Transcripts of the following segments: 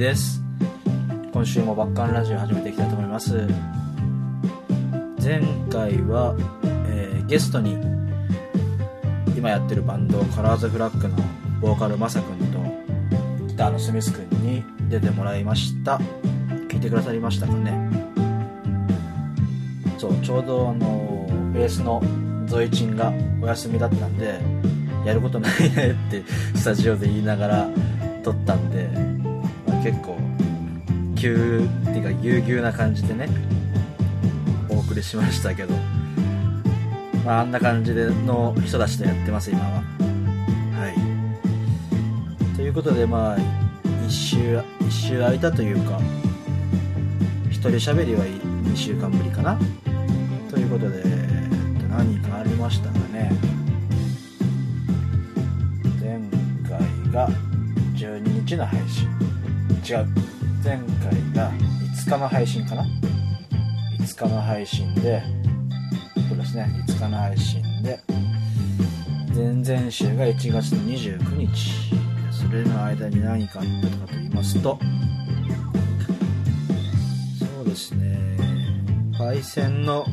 です。今週もバッカンラジオ始めていきたいと思います。前回は、えーゲストに今やってるバンドカラーズフラッグのボーカルマサ君とギターのスミス君に出てもらいました。聞いてくださりましたかね。そうちょうどあのベースのゾイチンがお休みだったんでやることないねってスタジオで言いながら撮ったんで、結構急っていうかぎゅうぎゅうな感じでねお送りしましたけど、まあ、あんな感じでの人たちとやってます今は。はい。ということでまあ一週一週空いたというか一人喋りは2週間ぶりかな。ということで何かありましたかね。前回が12日の配信。違う。前回が5日の配信かな？5日の配信でそうですね。5日の配信で前々週が1月の29日。それの間に何かあったかと言いますとそうですね。パイセンの、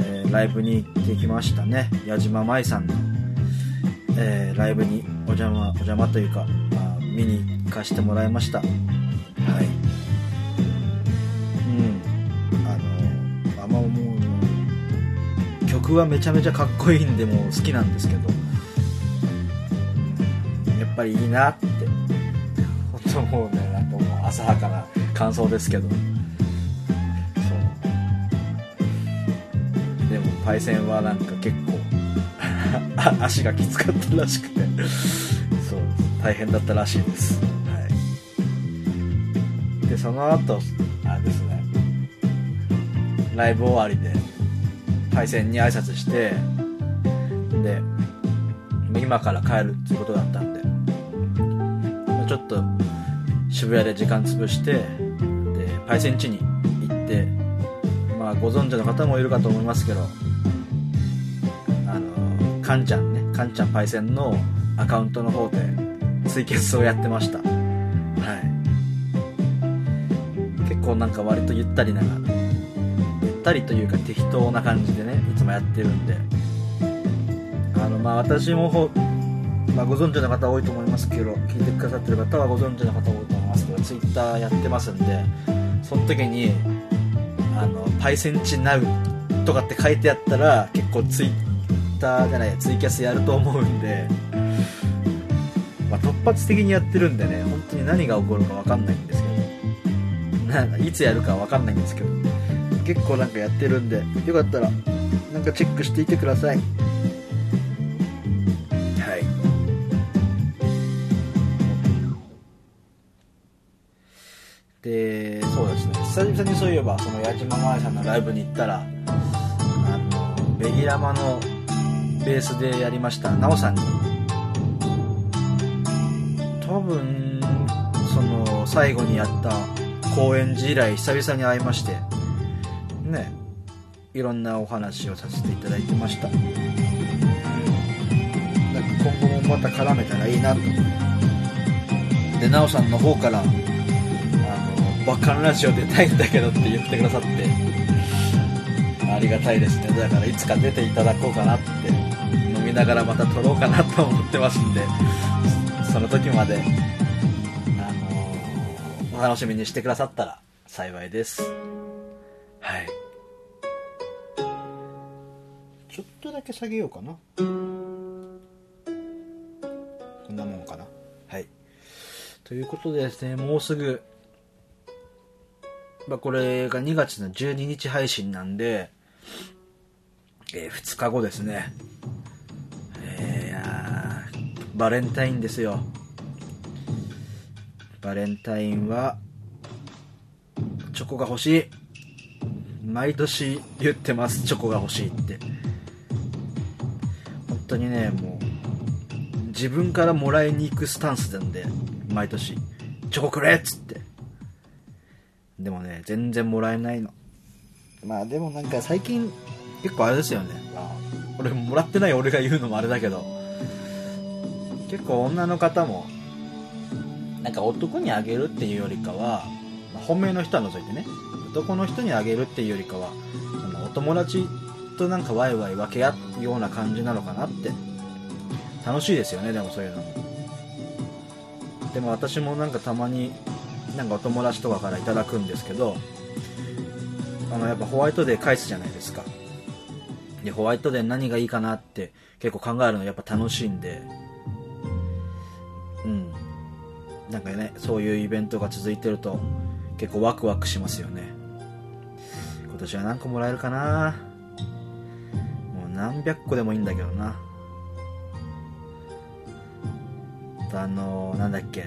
えーライブに行ってきましたね。矢島舞さんの、えーライブにお邪魔お邪魔というか、まあ、見に行ってかせてもらいました。はい。うん。あのあんまもう曲はめちゃめちゃかっこいいんでもう好きなんですけど。やっぱりいいなって。本当もうねなんかもう浅はかな感想ですけど。そう。でもパイセンはなんか結構あ 足がきつかったらしくて。そう大変だったらしいですその後あれですね。ライブ終わりでパイセンに挨拶してで今から帰るっていうことだったんでちょっと渋谷で時間潰してでパイセン家に行ってまあご存知の方もいるかと思いますけどあのカンちゃんねカンちゃんパイセンのアカウントの方でツイキャスをやってました。構なんか割とゆったりなゆったりというか適当な感じでねいつもやってるんで。あのまあ私もほ、まあ、ご存知の方多いと思いますけど聞いてくださってる方はご存知の方多いと思いますけどツイッターやってますんでその時にあのパイセンチナウとかって書いてあったら結構ツイッターじゃないやツイキャスやると思うんで、まあ、突発的にやってるんでね本当に何が起こるか分かんないんで。なんかいつやるか分かんないんですけど。結構なんかやってるんでよかったらなんかチェックしていてください。はい。でそうですね。久々にそういえばその矢島真愛さんのライブに行ったらあのベギラマのベースでやりましたなおさんに。多分その最後にやった高円寺以来久々に会いましてねいろんなお話をさせていただいてました。なんか今後もまた絡めたらいいなと。でなおさんの方からあのバカンラジオ出たいんだけどって言ってくださってありがたいですね。だからいつか出ていただこうかなって飲みながらまた撮ろうかなと思ってますんでその時まで楽しみにしてくださったら幸いです。はい。ちょっとだけ下げようかな。こんなもんかな。はい。ということでですねもうすぐまあ、これが2月の12日配信なんで、えー2日後ですね。えーバレンタインですよ。バレンタインは、チョコが欲しい。毎年言ってます、チョコが欲しいって。本当にね、もう、自分からもらいに行くスタンスなんで、毎年、チョコくれっつって。でもね、全然もらえないの。まあでもなんか最近、結構あれですよね。俺もらってない俺が言うのもあれだけど、結構女の方も、なんか男にあげるっていうよりかは、まあ本命の人は除いてね男の人にあげるっていうよりかはそのお友達となんかワイワイ分け合うような感じなのかなって。楽しいですよねでもそういうのも。でも私もなんかたまになんかお友達とかからいただくんですけどあのやっぱホワイトデー返すじゃないですか。でホワイトデー何がいいかなって結構考えるのやっぱ楽しいんでかねそういうイベントが続いてると結構ワクワクしますよね。今年は何個もらえるかな。もう何百個でもいいんだけどな。あのなんだっけ。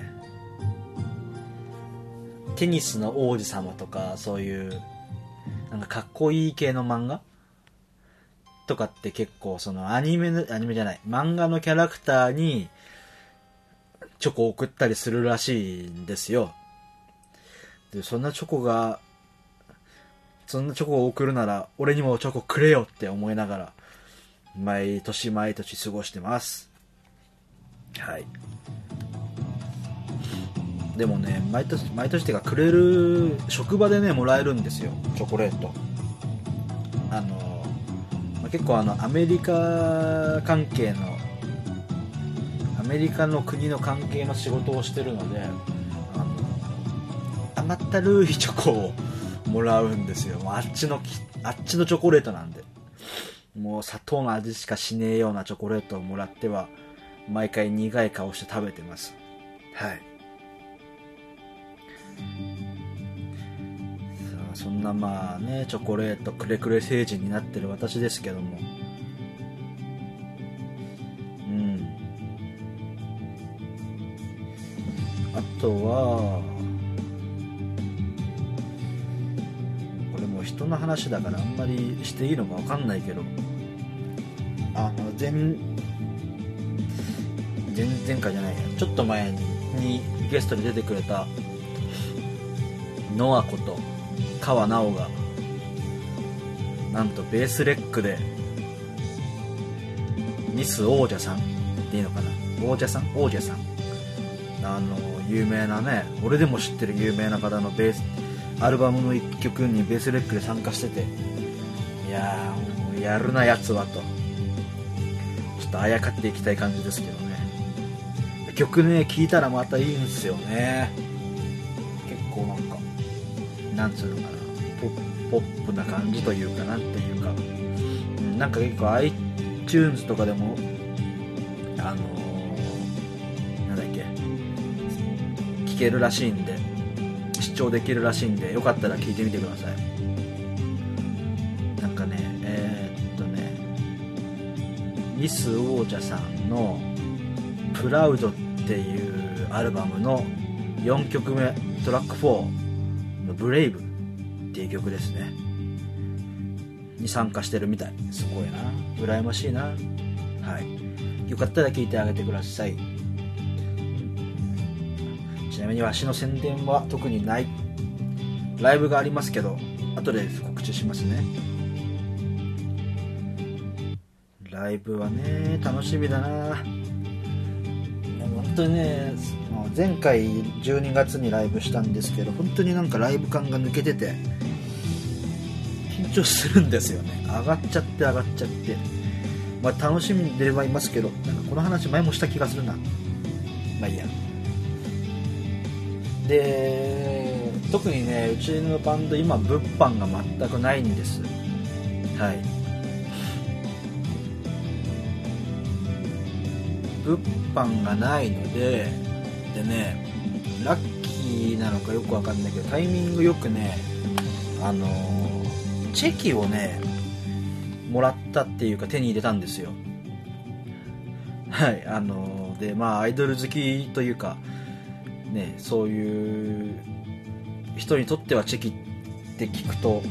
テニスの王子様とかそういうなんかかっこいい系の漫画？とかって結構そのアニメのアニメじゃない。漫画のキャラクターにチョコを送ったりするらしいんですよ。でそんなチョコがそんなチョコを送るなら俺にもチョコくれよって思いながら毎年毎年過ごしてます。はい。でもね毎年毎年っていうかくれる職場でねもらえるんですよチョコレート。あの、まあ結構あのアメリカ関係のメリカの国の関係の仕事をしてるのであの甘ったるいチョコをもらうんですよ。もうあっちのあっちのチョコレートなんで。もう砂糖の味しかしねえようなチョコレートをもらっては毎回苦い顔して食べてます。はい。さあそんなまあねチョコレートくれくれ成人になってる私ですけども。とはこれもう人の話だからあんまりしていいのか分かんないけど。あの前前前回じゃないや。ちょっと前にゲストに出てくれたノアこと川直がなんとベースレックでミス王者さんっていいのかな。王者さん？王者さん。あの有名なね俺でも知ってる有名な方のベースアルバムの1曲にベースレックで参加してていやーもうやるなやつはと。ちょっとあやかっていきたい感じですけどね。曲ね聴いたらまたいいんですよね。結構なんかなんつうのかな。ポップな感じというかなんていうか、うん、なんか結構 iTunes とかでもあの聴けるらしいんで。視聴できるらしいんでよかったら聞いてみてください。なんかねえー、っとねミス王者さんの「プラウド」っていうアルバムの4曲目トラック4の「ブレイブ」っていう曲ですね。に参加してるみたい。すごいな。羨ましいな。はい。よかったら聞いてあげてください。にわしの宣伝は特にない。ライブがありますけど後で告知しますね。ライブはね楽しみだな。本当にね前回12月にライブしたんですけど本当になんかライブ感が抜けてて緊張するんですよね。上がっちゃって上がっちゃって。まあ楽しみではいますけどなんかこの話前もした気がするな。まあいいや。で特にねうちのバンド今物販が全くないんです。はい。物販がないのででねラッキーなのかよくわかんないけどタイミングよくねあのチェキをねもらったっていうか手に入れたんですよ。はいあのでまあアイドル好きというかねそういう人にとってはチェキって聞くと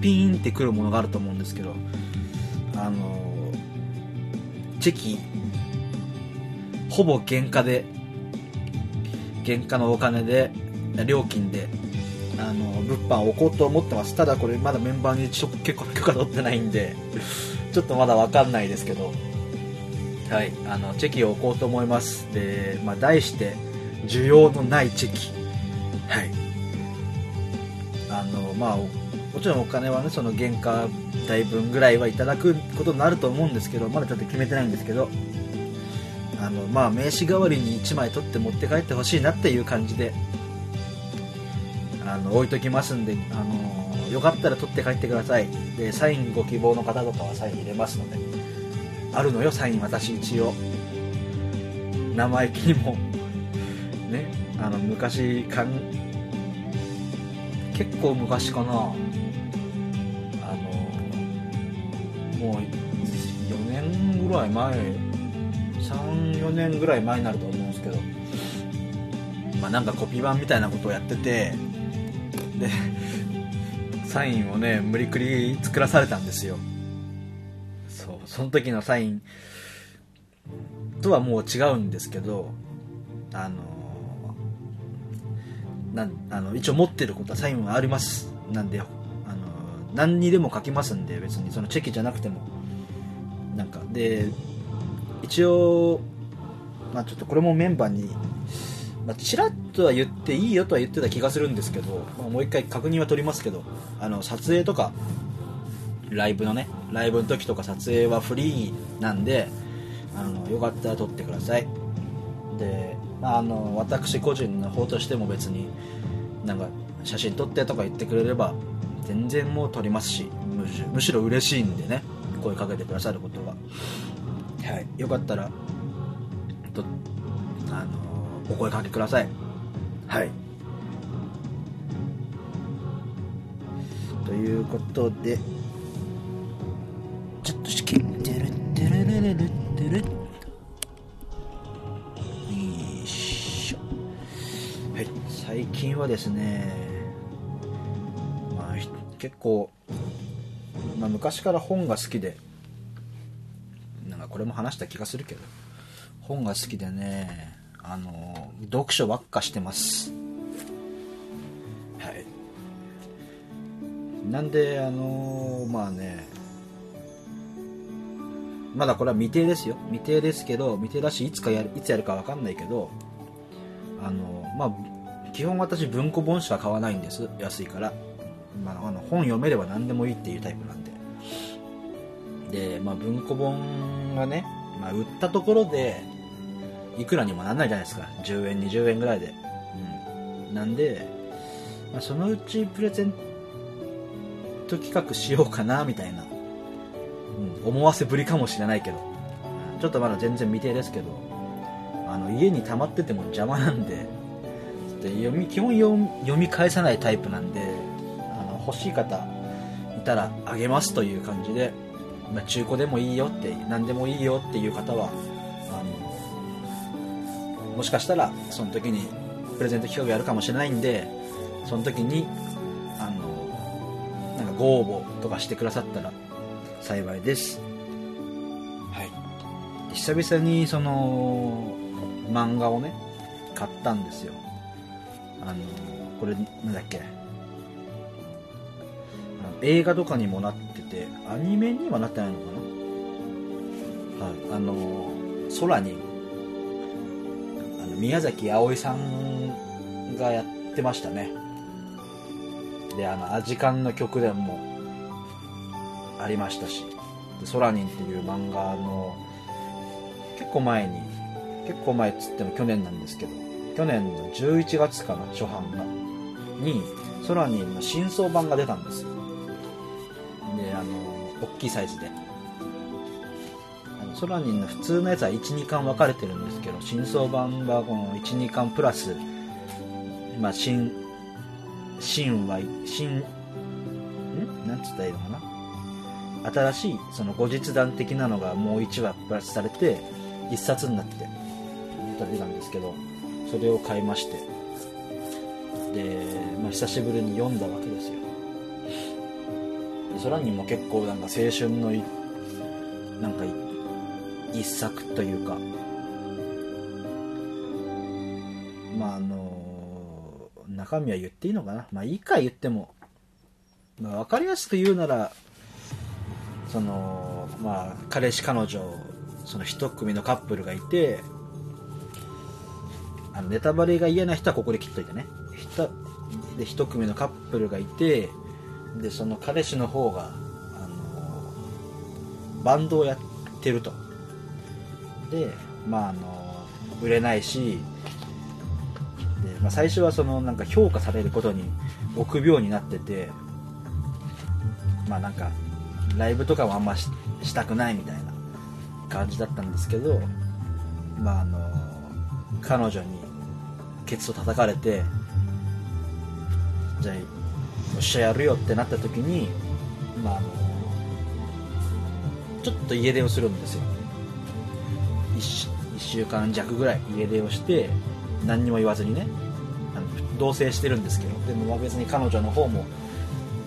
ピーンってくるものがあると思うんですけどあのチェキほぼ原価で原価のお金で料金であの物販を置こうと思ってます。ただこれまだメンバーに結構許可取ってないんでちょっとまだ分かんないですけどはいあのチェキを置こうと思います。で、まあ、題して需要のないチェキはい。あのまあもちろんお金はねその原価代分ぐらいはいただくことになると思うんですけどまだちょっと決めてないんですけどあのまあ名刺代わりに1枚取って持って帰ってほしいなっていう感じであの置いときますんであのよかったら取って帰ってください。でサインご希望の方とかはサイン入れますのであるのよサイン私一応。生意気にもねあの昔かん結構昔かな。あのもう4年ぐらい前34年ぐらい前になると思うんですけど。まあなんかコピー版みたいなことをやっててでサインをね無理くり作らされたんですよ。そうその時のサインとはもう違うんですけどあのなんあの一応持ってることはサインはあります。なんであの何にでも書きますんで別にそのチェキじゃなくても。なんかで一応、まあ、ちょっとこれもメンバーに、まあ、ちらっとは言っていいよとは言ってた気がするんですけど、まあ、もう一回確認は取りますけどあの撮影とかライブのねライブの時とか撮影はフリーなんであのよかったら撮ってください。で、あ、の私個人の方としても別になんか写真撮ってとか言ってくれれば全然もう撮りますしむしむしろ嬉しいんでね声かけてくださることがはい。よかったらとあのお声かけください。はい。ということでちょっと試験てるてるるるる近はですねまあ結構、まあ、昔から本が好きでなんかこれも話した気がするけど本が好きでねあの読書ばっかしてます。はい。なんであのまあねまだこれは未定ですよ。未定ですけど未定だしいつかやるいつやるか分かんないけどあのまあ基本私文庫本しか買わないんです。安いから、まあ、あの本読めれば何でもいいっていうタイプなんで。で、まあ、文庫本がね、まあ、売ったところでいくらにもなんないじゃないですか。10円20円ぐらいで、うん、なんで、まあ、そのうちプレゼント企画しようかなみたいな、うん、思わせぶりかもしれないけど。ちょっとまだ全然未定ですけどあの家に溜まってても邪魔なんでで読み基本読み返さないタイプなんであの欲しい方いたらあげますという感じで、まあ、中古でもいいよって何でもいいよっていう方はあのもしかしたらその時にプレゼント企画やるかもしれないんでその時にあのなんかご応募とかしてくださったら幸いです。はい。久々にその漫画をね買ったんですよあのこれなんだっけ？映画とかにもなっててアニメにはなってないのかな？はい。あの空にあの宮崎あおいさんがやってましたね。であのアジカンの曲でもありましたし。でソラニンっていう漫画の結構前に結構前っつっても去年なんですけど。去年の11月かな初版が。にソラニンの新装版が出たんですよ。であの大きいサイズで。あのソラニンの普通のやつは12巻分かれてるんですけど新装版はこの12巻プラスまあ新新は新ん？なんつったらいいのかな？新しいその後日談的なのがもう1話プラスされて1冊になって出たんですけど。それを買いまして。で、まあ、久しぶりに読んだわけですよ。で空にも結構なんか青春のいなんか一作というか。まああの中身は言っていいのかな？まあいいか言っても、まあ、分かりやすく言うならそのまあ彼氏彼女その一組のカップルがいてあのネタバレが嫌な人はここで切っといてね。で一組のカップルがいてでその彼氏の方が、あのバンドをやってると。でまああの売れないしで、まあ、最初はそのなんか評価されることに臆病になっててまあなんかライブとかもあんましたくないみたいな感じだったんですけどまああの彼女にケツを叩かれてじゃあよっしゃやるよってなった時にまああのちょっと家出をするんですよ。1, 1週間弱ぐらい家出をして何にも言わずにね同棲してるんですけどでも別に彼女の方も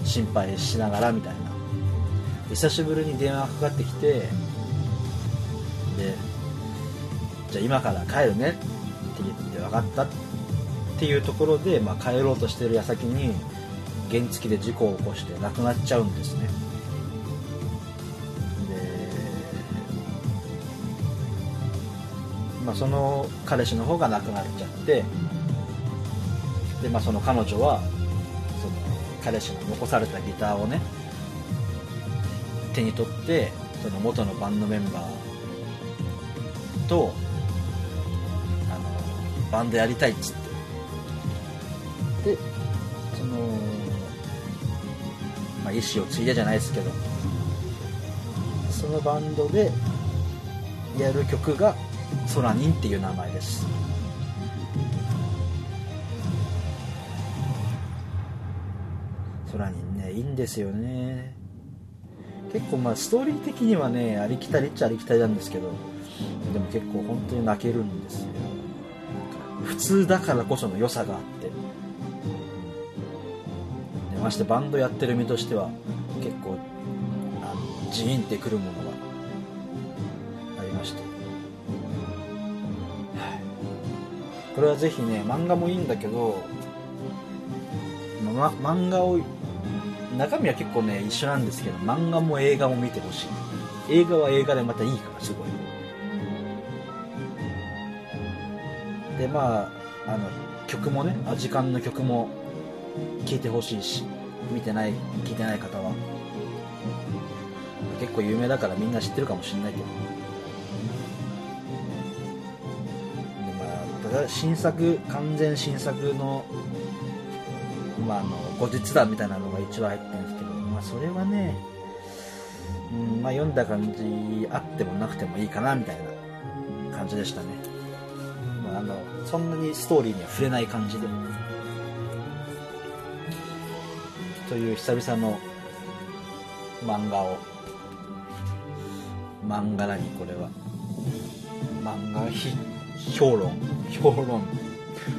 心配しながらみたいな。久しぶりに電話がかかってきてでじゃあ今から帰るねって言って分かった。ってていうところで、まあ、帰ろうとしてる矢先に原付で事故を起こして亡くなっちゃうんですね。で、まあ、その彼氏の方が亡くなっちゃってで、まあ、その彼女はその彼氏の残されたギターをね手に取ってその元のバンドメンバーとあのバンドやりたいっつってまあ、意思を継いだじゃないですけど。そのバンドでやる曲が「ソラニン」っていう名前です。ソラニンねいいんですよね。結構まあストーリー的にはねありきたりっちゃありきたりなんですけどでも結構本当に泣けるんですよ。普通だからこその良さがあって。ましてバンドやってる身としては結構あのジーンってくるものがありまして、はい、これはぜひね漫画もいいんだけど、ま、漫画を中身は結構ね一緒なんですけど漫画も映画も見てほしい。映画は映画でまたいいからすごい。でまああの曲もねアジカンの曲も聴いてほしいし見てない聞いてない方は。結構有名だからみんな知ってるかもしれないけど。でまあただ新作完全新作のまあ、あの後日談みたいなのが一話入ってるんですけど、まあ、それはね、うんまあ、読んだ感じあってもなくてもいいかなみたいな感じでしたね、まあ、あのそんなにストーリーには触れない感じで。という久々の漫画を。漫画何これは。漫画評論。評論。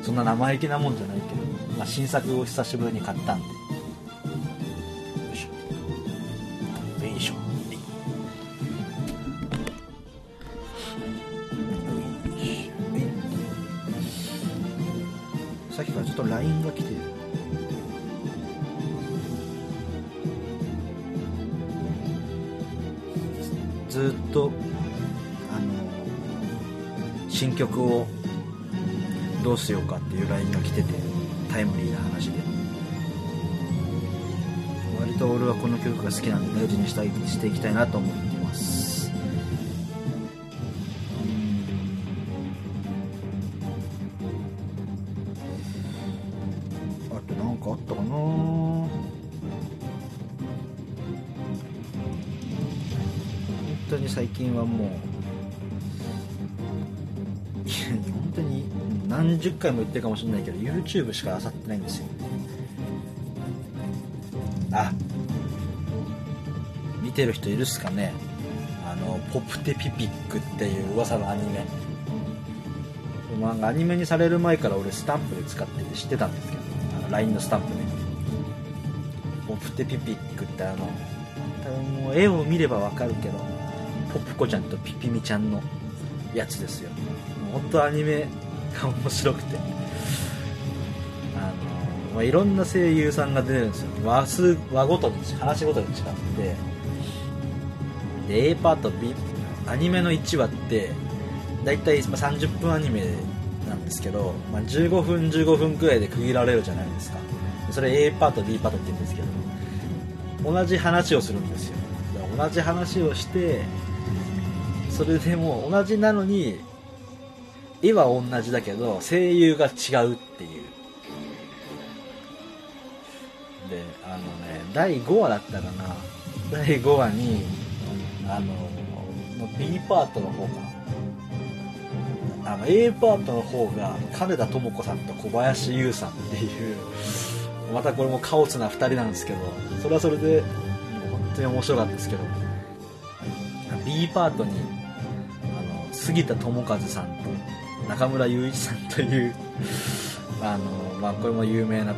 そんな生意気なもんじゃないけど。まあ、新作を久しぶりに買ったんで曲をどうしようかっていう LINE が来ててタイムリーな話で。割と俺はこの曲が好きなんで大事にしたいしていきたいなと思ってます。あと何かあったかな？本当に最近はもう30回も言ってるかもしれないけど YouTube しか漁ってないんですよ。あ見てる人いるっすかね。あの「ポプテピピック」っていう噂のアニメ。漫画アニメにされる前から俺スタンプで使ってて知ってたんですけどあの LINE のスタンプで「ポプテピピック」ってあの多分もう絵を見ればわかるけどポップコちゃんとピピミちゃんのやつですよ。本当アニメ面白くて。あの、まあ、いろんな声優さんが出てるんですよ。話数話ごとに話ごとに違って。で A パート B アニメの1話って大体30分アニメなんですけど、まあ、15分15分くらいで区切られるじゃないですか。それ A パート B パートって言うんですけど同じ話をするんですよ。同じ話をしてそれでも同じなのに絵は同じだけど声優が違うっていう。であのね第5話だったかな。第5話にあの B パートの方かあの A パートの方が金田智子さんと小林優さんっていうまたこれもカオスな2人なんですけどそれはそれで本当に面白かったですけど B パートにあの杉田智和さんと中村雄一さんという あの、まあ、これも有名な、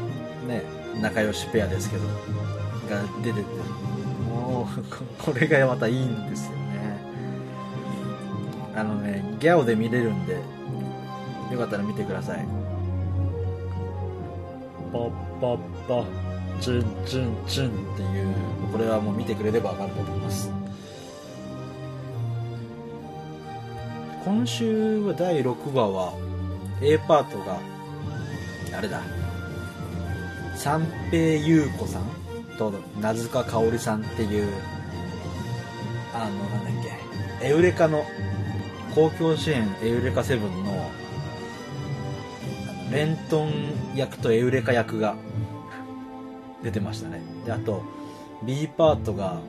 ね、仲良しペアですけどが出ててもうこれがまたいいんですよね。あのねギャオで見れるんでよかったら見てください。パッパッパチュンチュンチュンっていう。これはもう見てくれれば分かると思います今週は第6話は A パートがあれだ。三平優子さん？と名塚香織さんっていうあのなんだっけ。エウレカの公共支援エウレカセブンのレントン役とエウレカ役が出てましたね。であと B パートが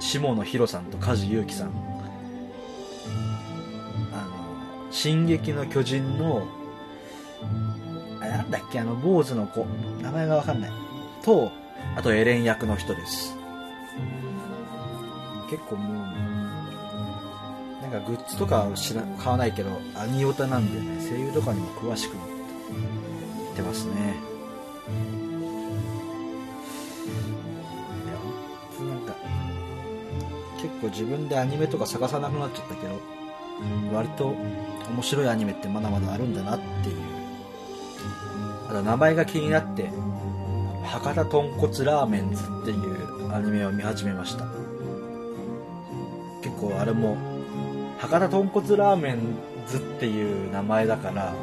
下野紘さんと梶裕貴さん。進撃の巨人の」あなんだっけあの坊主の子。名前がわかんない。とあとエレン役の人です。結構もうなんかグッズとか知ら買わないけどアニオタなんでね声優とかにも詳しくなってますね。なんか結構自分でアニメとか探さなくなっちゃったけど割と面白いアニメってまだまだあるんだなっていう。あと名前が気になって博多豚骨ラーメンズっていうアニメを見始めました。結構あれも博多豚骨ラーメンズっていう名前だから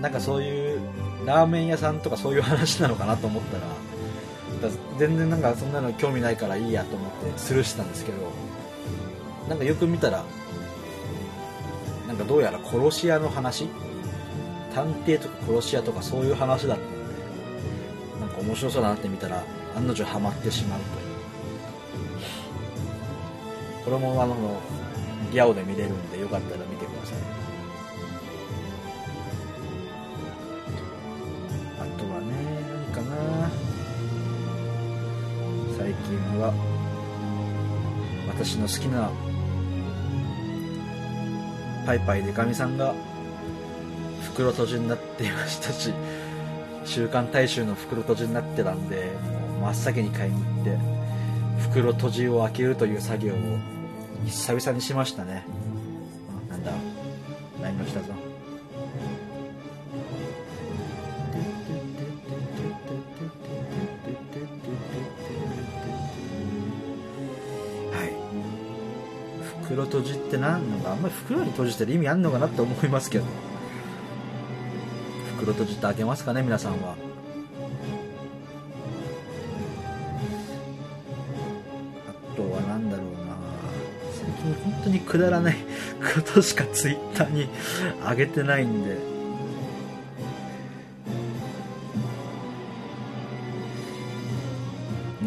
なんかそういうラーメン屋さんとかそういう話なのかなと思ったら全然なんかそんなの興味ないからいいやと思ってスルーしてたんですけどなんかよく見たらなんかどうやら殺し屋の話？探偵とか殺し屋とかそういう話だった。のでなんか面白そうだなって見たら案の定ハマってしまうという。これもあのギャオで見れるんでよかったら見てください。あとはね何かな。最近は私の好きなパイパイでかみさんが袋閉じになっていましたし週刊大衆の袋閉じになってたんでもう真っ先に買いに行って袋閉じを開けるという作業を久々にしましたね。なんだ？何の来たぞ？はい。袋閉じって何のか？あんま袋に閉じてる意味あんのかなって思いますけど。袋閉じて開けますかね皆さんは。あとは何だろうな。最近本当にくだらないことしかツイッターに上げてないんで。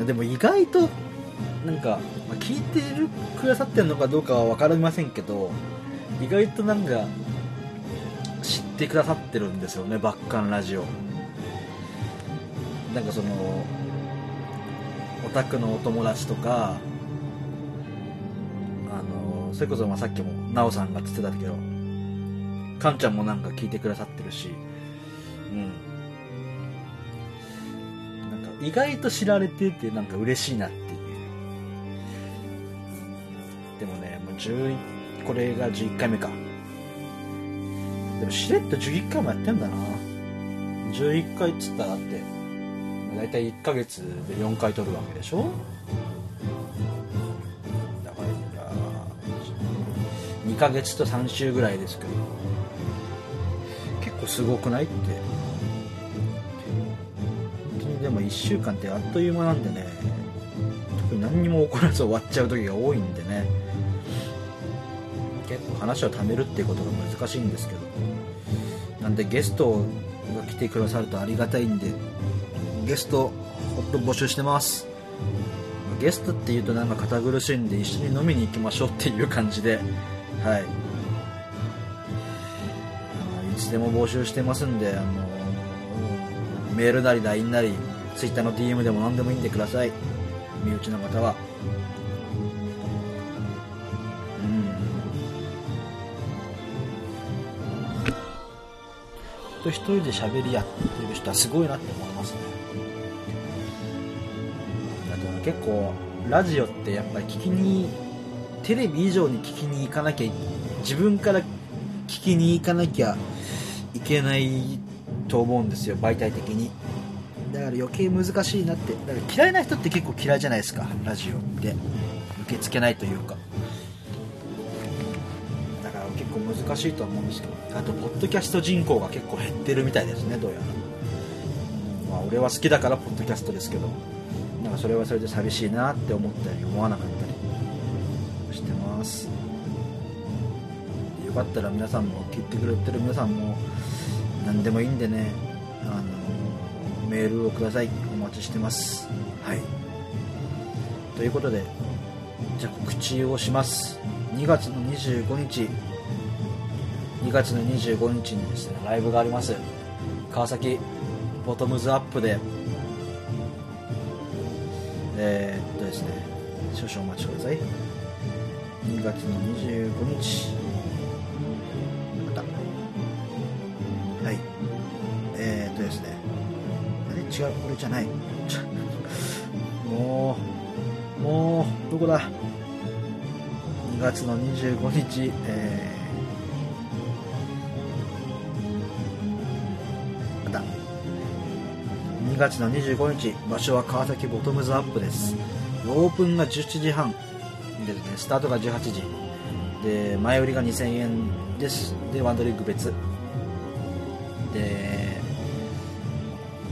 でも意外となんかまあ聞いてるくださってるのかどうかは分かりませんけど。意外となんか知ってくださってるんですよねバッカンラジオ。なんかそのオタクのお友達とかあのそれこそまあさっきも奈緒さんがつってたけどカンちゃんもなんか聞いてくださってるしうん。なんか意外と知られててなんか嬉しいなっていう。でもねもう11これが11回目か。でもしれっと11回もやってんだな。11回っつったらだって大体1ヶ月で4回撮るわけでしょ？だから2ヶ月と3週ぐらいですけど。結構すごくないって。本当にでも1週間ってあっという間なんでね。特に何にも起こらず終わっちゃう時が多いんでね。結構話を貯めるっていうことが難しいんですけどなんでゲストが来てくださるとありがたいんでゲストほんと募集してます。ゲストっていうとなんか堅苦しいんで一緒に飲みに行きましょうっていう感じではい。いつでも募集してますんであのメールなり LINE なり Twitter の DM でも何でもいいんでください。身内の方は。と一人で喋りやってる人はすごいなって思いますね。あと結構ラジオってやっぱり聞きにテレビ以上に聞きに行かなきゃ自分から聞きに行かなきゃいけないと思うんですよ媒体的に。だから余計難しいなって。だから嫌いな人って結構嫌いじゃないですかラジオって。受け付けないというか。構難しいと思うんですけどあとポッドキャスト人口が結構減ってるみたいですねどうやら、まあ、俺は好きだからポッドキャストですけどなんかそれはそれで寂しいなって思ったり思わなかったりしてます。よかったら皆さんも聞いてくれてる皆さんも何でもいいんでねあのメールをください。お待ちしてます。はい。ということでじゃあ告知をします。2月の25日。月の25日にですねライブがあります。川崎ボトムズアップでえー、っとですね少々お待ちください。2月の25日。また。はい。えー、っとですね。あれ？違う。これじゃない。もうもうどこだ？2月の25日。えー、2月の25日場所は川崎ボトムズアップです。オープンが17時半。で、ね、スタートが18時。で前売りが2000円です。でワンドリンク別。で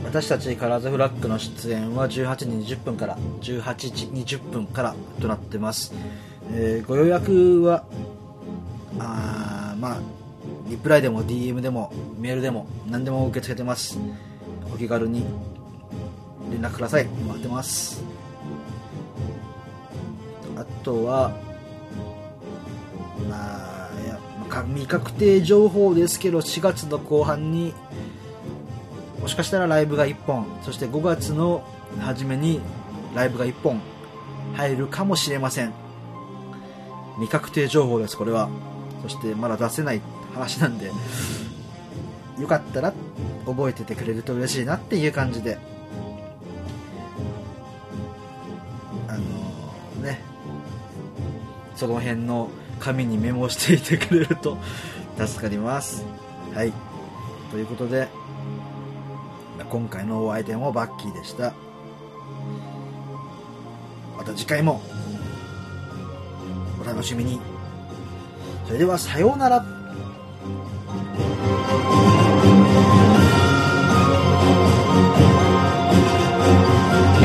私たちカラーズフラッグの出演は18時20分から18時20分からとなってます、えーご予約はあまあリプライでも DM でもメールでも何でも受け付けてます。お気軽に。連絡ください。待ってます。あとはまあいやか未確定情報ですけど4月の後半にもしかしたらライブが1本そして5月の初めにライブが1本入るかもしれません。未確定情報ですこれは。そしてまだ出せない話なんでよかったら覚えててくれると嬉しいなっていう感じで。その辺の紙にメモしていてくれると 助かります。はい。ということで今回のお相手もバッキーでした。また次回もお楽しみに。それではさようなら。